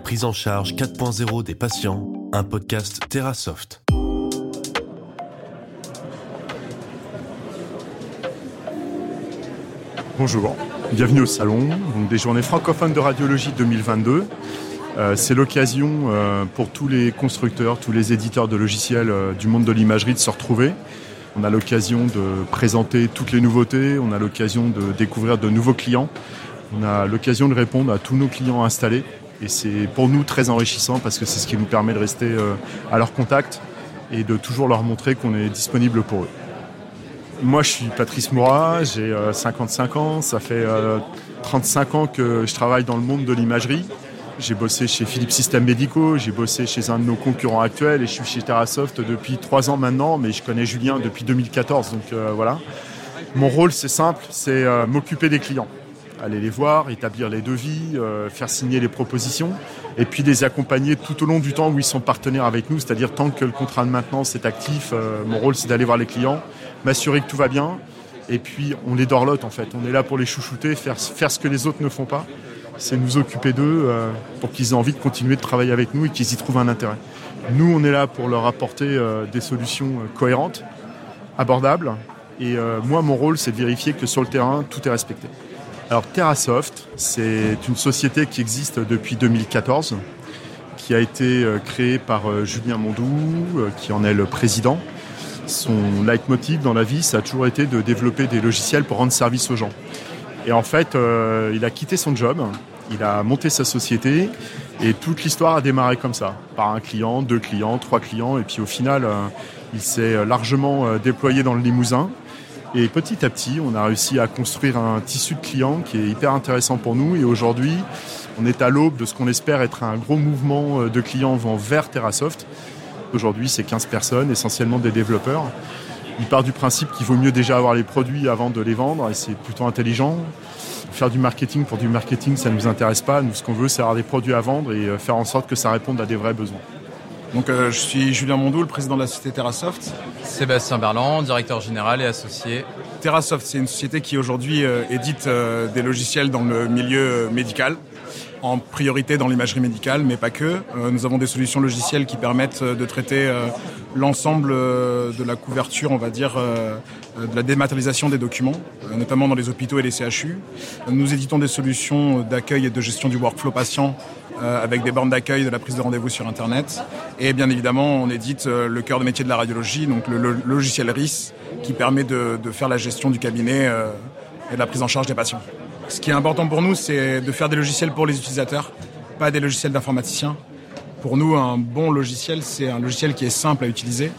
prise en charge 4.0 des patients, un podcast TerraSoft. Bonjour, bienvenue au salon des journées francophones de radiologie 2022. Euh, c'est l'occasion euh, pour tous les constructeurs, tous les éditeurs de logiciels euh, du monde de l'imagerie de se retrouver. On a l'occasion de présenter toutes les nouveautés, on a l'occasion de découvrir de nouveaux clients, on a l'occasion de répondre à tous nos clients installés. Et c'est pour nous très enrichissant parce que c'est ce qui nous permet de rester à leur contact et de toujours leur montrer qu'on est disponible pour eux. Moi, je suis Patrice Mourat, j'ai 55 ans, ça fait 35 ans que je travaille dans le monde de l'imagerie. J'ai bossé chez Philips Systèmes Médicaux, j'ai bossé chez un de nos concurrents actuels et je suis chez TerraSoft depuis trois ans maintenant, mais je connais Julien depuis 2014, donc euh, voilà. Mon rôle, c'est simple, c'est euh, m'occuper des clients. Aller les voir, établir les devis, euh, faire signer les propositions et puis les accompagner tout au long du temps où ils sont partenaires avec nous, c'est-à-dire tant que le contrat de maintenance est actif, mon rôle, c'est d'aller voir les clients, m'assurer que tout va bien et puis on les dorlote en fait. On est là pour les chouchouter, faire, ce que les autres ne font pas c'est nous occuper d'eux euh, pour qu'ils aient envie de continuer de travailler avec nous et qu'ils y trouvent un intérêt. Nous, on est là pour leur apporter euh, des solutions euh, cohérentes, abordables. Et moi, mon rôle, c'est de vérifier que sur le terrain, tout est respecté. Alors, TerraSoft, c'est une société qui existe depuis 2014, qui a été créée par Julien Mondou, qui en est le président. Son leitmotiv dans la vie, ça a toujours été de développer des logiciels pour rendre service aux gens. Et en fait, il a quitté son job il a monté sa société et toute l'histoire a démarré comme ça, par un client, deux clients, trois clients, et puis au final, euh, il s'est largement euh, déployé dans le Limousin. Et petit à petit, on a réussi à construire un tissu de clients qui est hyper intéressant pour nous. Et aujourd'hui, on est à l'aube de ce qu'on espère être un gros mouvement euh, de clients vont vers TerraSoft. Aujourd'hui, c'est 15 personnes, essentiellement des développeurs. Il part du principe qu'il vaut mieux déjà avoir les produits avant de les vendre, et c'est plutôt intelligent faire du marketing pour du marketing, ça ne nous intéresse pas. Nous, ce qu'on veut, c'est avoir des produits à vendre et euh, faire en sorte que ça réponde à des vrais besoins. Donc, euh, je suis Julien Mondou, le président de la société TerraSoft. Sébastien Berland, directeur général et associé. TerraSoft, c'est une société qui aujourd'hui euh, édite des logiciels dans le milieu médical en priorité dans l'imagerie médicale, mais pas que. nous avons des solutions logicielles qui permettent de traiter l'ensemble de la couverture, on va dire, euh, de la dématérialisation des documents, euh, notamment dans les hôpitaux et les CHU. Nous éditons des solutions d'accueil et de gestion du workflow patient euh, avec des bornes d'accueil, de la prise de rendez-vous sur Internet. Et bien évidemment, on édite le cœur de métier de la radiologie, donc le, logiciel RIS, qui permet de, faire la gestion du cabinet et de la prise en charge des patients. Ce qui est important pour nous, c'est de faire des logiciels pour les utilisateurs, pas des logiciels d'informaticiens. Pour nous, un bon logiciel, c'est un logiciel qui est simple à utiliser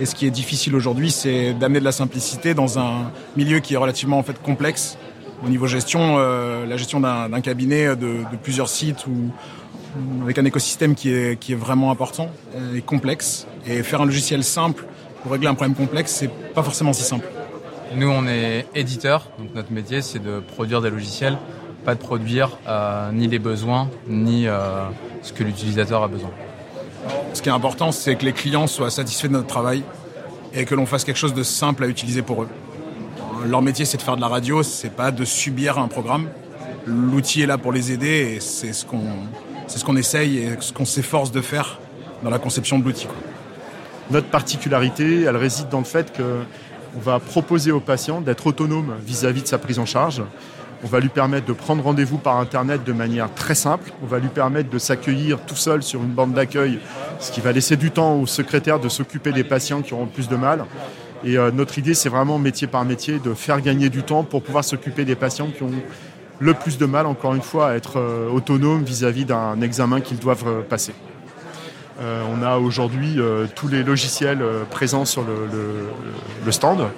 et ce qui est difficile aujourd'hui, c'est d'amener de la simplicité dans un milieu qui est relativement en fait complexe. Au niveau gestion, euh, la gestion d'un cabinet de, plusieurs sites ou avec un écosystème qui est, qui est vraiment important et complexe. Et faire un logiciel simple pour régler un problème complexe, c'est pas forcément si simple. Nous, on est éditeur, donc notre métier, c'est de produire des logiciels, pas de produire euh, ni les besoins, ni euh, ce que l'utilisateur a besoin. Ce qui est important, c'est que les clients soient satisfaits de notre travail et que l'on fasse quelque chose de simple à utiliser pour eux. Leur métier, c'est de faire de la radio, c'est pas de subir un programme. L'outil est là pour les aider et c'est ce qu'on c'est ce qu'on essaye et ce qu'on s'efforce de faire dans la conception de l'outil. Notre particularité, elle réside dans le fait qu'on va proposer au patient d'être autonome vis à -vis de sa prise en charge on va lui permettre de prendre rendez-vous par Internet de manière très simple. On va lui permettre de s'accueillir tout seul sur une bande d'accueil, ce qui va laisser du temps au secrétaire de s'occuper des patients qui auront plus de mal. Et euh, notre idée, c'est vraiment métier par métier de faire gagner du temps pour pouvoir s'occuper des patients qui ont le plus de mal, encore une fois, à être euh, autonomes vis-à-vis d'un examen qu'ils doivent euh, passer. On a aujourd'hui tous les logiciels présents sur le stand.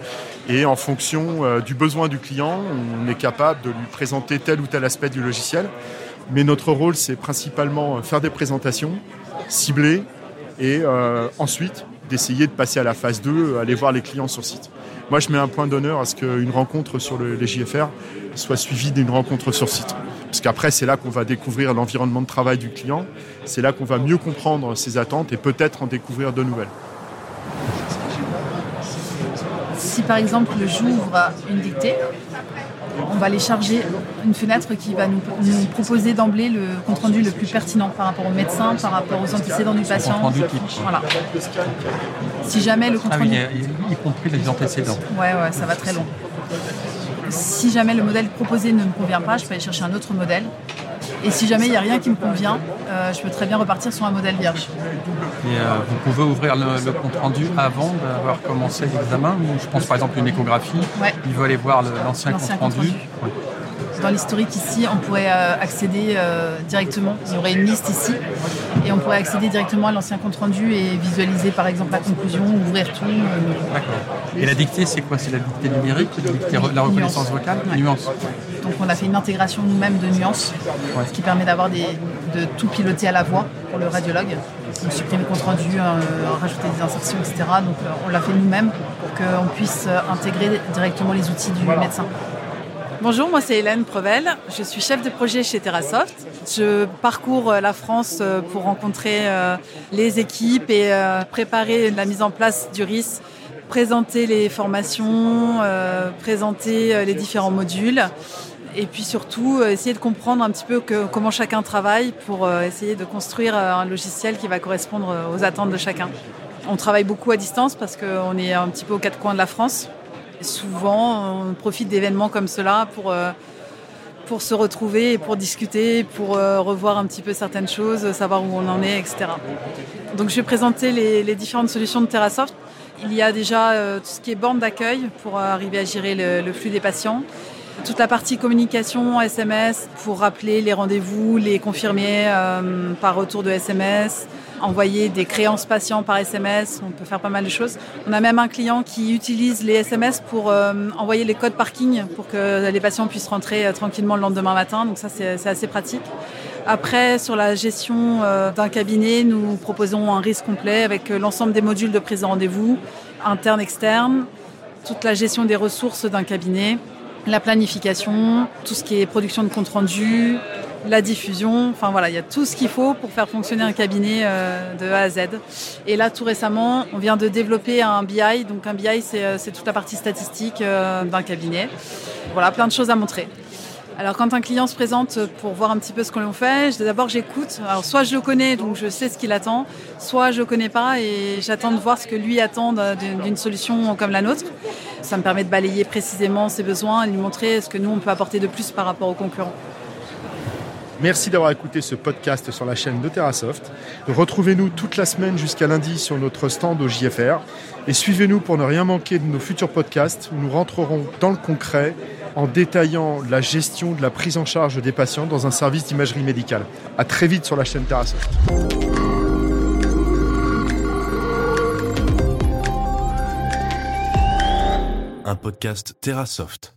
Et en fonction euh, du besoin du client, on est capable de lui présenter tel ou tel aspect du logiciel. Mais notre rôle, c'est principalement euh, faire des présentations, cibler et euh, ensuite d'essayer de passer à la phase 2, aller voir les clients sur site. Moi, je mets un point d'honneur à ce qu'une rencontre sur les JFR soit suivie d'une rencontre sur site. Parce qu'après, c'est là qu'on va découvrir l'environnement de travail du client, c'est là qu'on va mieux comprendre ses attentes et peut-être en découvrir de nouvelles si par exemple j'ouvre une dictée, on va les charger une fenêtre qui va nous, nous proposer d'emblée le compte rendu le plus pertinent par rapport au médecin, par rapport aux antécédents du patient. Compte rendu type. Voilà. Si jamais le compte Ah oui, y- y compris les antécédents. Ouais, ouais, ça va très long. Si jamais le modèle proposé ne me convient pas, je peux aller chercher un autre modèle. Et si jamais il n'y a rien qui me convient, euh, je peux très bien repartir sur un modèle vierge. Et euh, vous pouvez ouvrir le, le compte rendu avant d'avoir commencé l'examen. Je pense par exemple une échographie. Ouais. Il veut aller voir l'ancien compte rendu. Dans l'historique ici, on pourrait euh, accéder directement. Il y aurait une liste ici. Et on pourrait accéder directement à l'ancien compte rendu et visualiser par exemple la conclusion, ouvrir tout. euh, D'accord. Et la dictée, c'est quoi? C'est la dictée numérique, la, dictée, la reconnaissance Nuance. vocale Ouais. Nuance. Donc on a fait une intégration nous-mêmes de nuances, Ouais. ce qui permet d'avoir des, de tout piloter à la voix pour le radiologue. Donc supprimer le compte rendu, euh, rajouter des insertions, etc. Donc euh, on l'a fait nous-mêmes pour qu'on puisse intégrer directement les outils du médecin. Bonjour, moi c'est Hélène Prevel. Je suis chef de projet chez TerraSoft. Je parcours euh, la France euh, pour rencontrer euh, les équipes et préparer la mise en place du RIS, présenter les formations, présenter les différents modules et puis surtout essayer de comprendre un petit peu comment chacun travaille pour essayer de construire un logiciel qui va correspondre aux attentes de chacun. On travaille beaucoup à distance parce qu'on est un petit peu aux quatre coins de la France. Souvent, on profite d'événements comme cela pour, euh, pour se retrouver et pour discuter, pour euh, revoir un petit peu certaines choses, savoir où on en est, etc. Donc je vais présenter les, différentes solutions de TerraSoft. Il y a déjà euh, tout ce qui est borne d'accueil pour arriver à gérer le, flux des patients. Toute la partie communication, SMS, pour rappeler les rendez-vous, les confirmer par retour de SMS, envoyer des créances patients par SMS, on peut faire pas mal de choses. On a même un client qui utilise les SMS pour euh, envoyer les codes parking pour que les patients puissent rentrer euh, tranquillement le lendemain matin, donc ça c'est assez pratique. Après, sur la gestion euh, d'un cabinet, nous proposons un risque complet avec l'ensemble des modules de prise de rendez-vous, interne, externe, toute la gestion des ressources d'un cabinet, la planification, tout ce qui est production de compte rendu, la diffusion. Enfin voilà, il y a tout ce qu'il faut pour faire fonctionner un cabinet euh, de A à Z. Et là, tout récemment, on vient de développer un BI. Donc un BI, c'est euh, c'est toute la partie statistique euh, d'un cabinet. Voilà, plein de choses à montrer. Alors quand un client se présente pour voir un petit peu ce qu'on fait, je- d'abord j'écoute. Alors soit je le connais, donc je sais ce qu'il attend, soit je le connais pas et j'attends de voir ce que lui attend d'une solution comme la nôtre. Ça me permet de balayer précisément ses besoins et lui montrer ce que nous on peut apporter de plus par rapport aux concurrents. Merci d'avoir écouté ce podcast sur la chaîne de TerraSoft. Retrouvez-nous toute la semaine jusqu'à lundi sur notre stand au JFR. Et suivez-nous pour ne rien manquer de nos futurs podcasts où nous rentrerons dans le concret en détaillant la gestion de la prise en charge des patients dans un service d'imagerie médicale. À très vite sur la chaîne TerraSoft. Un podcast TerraSoft.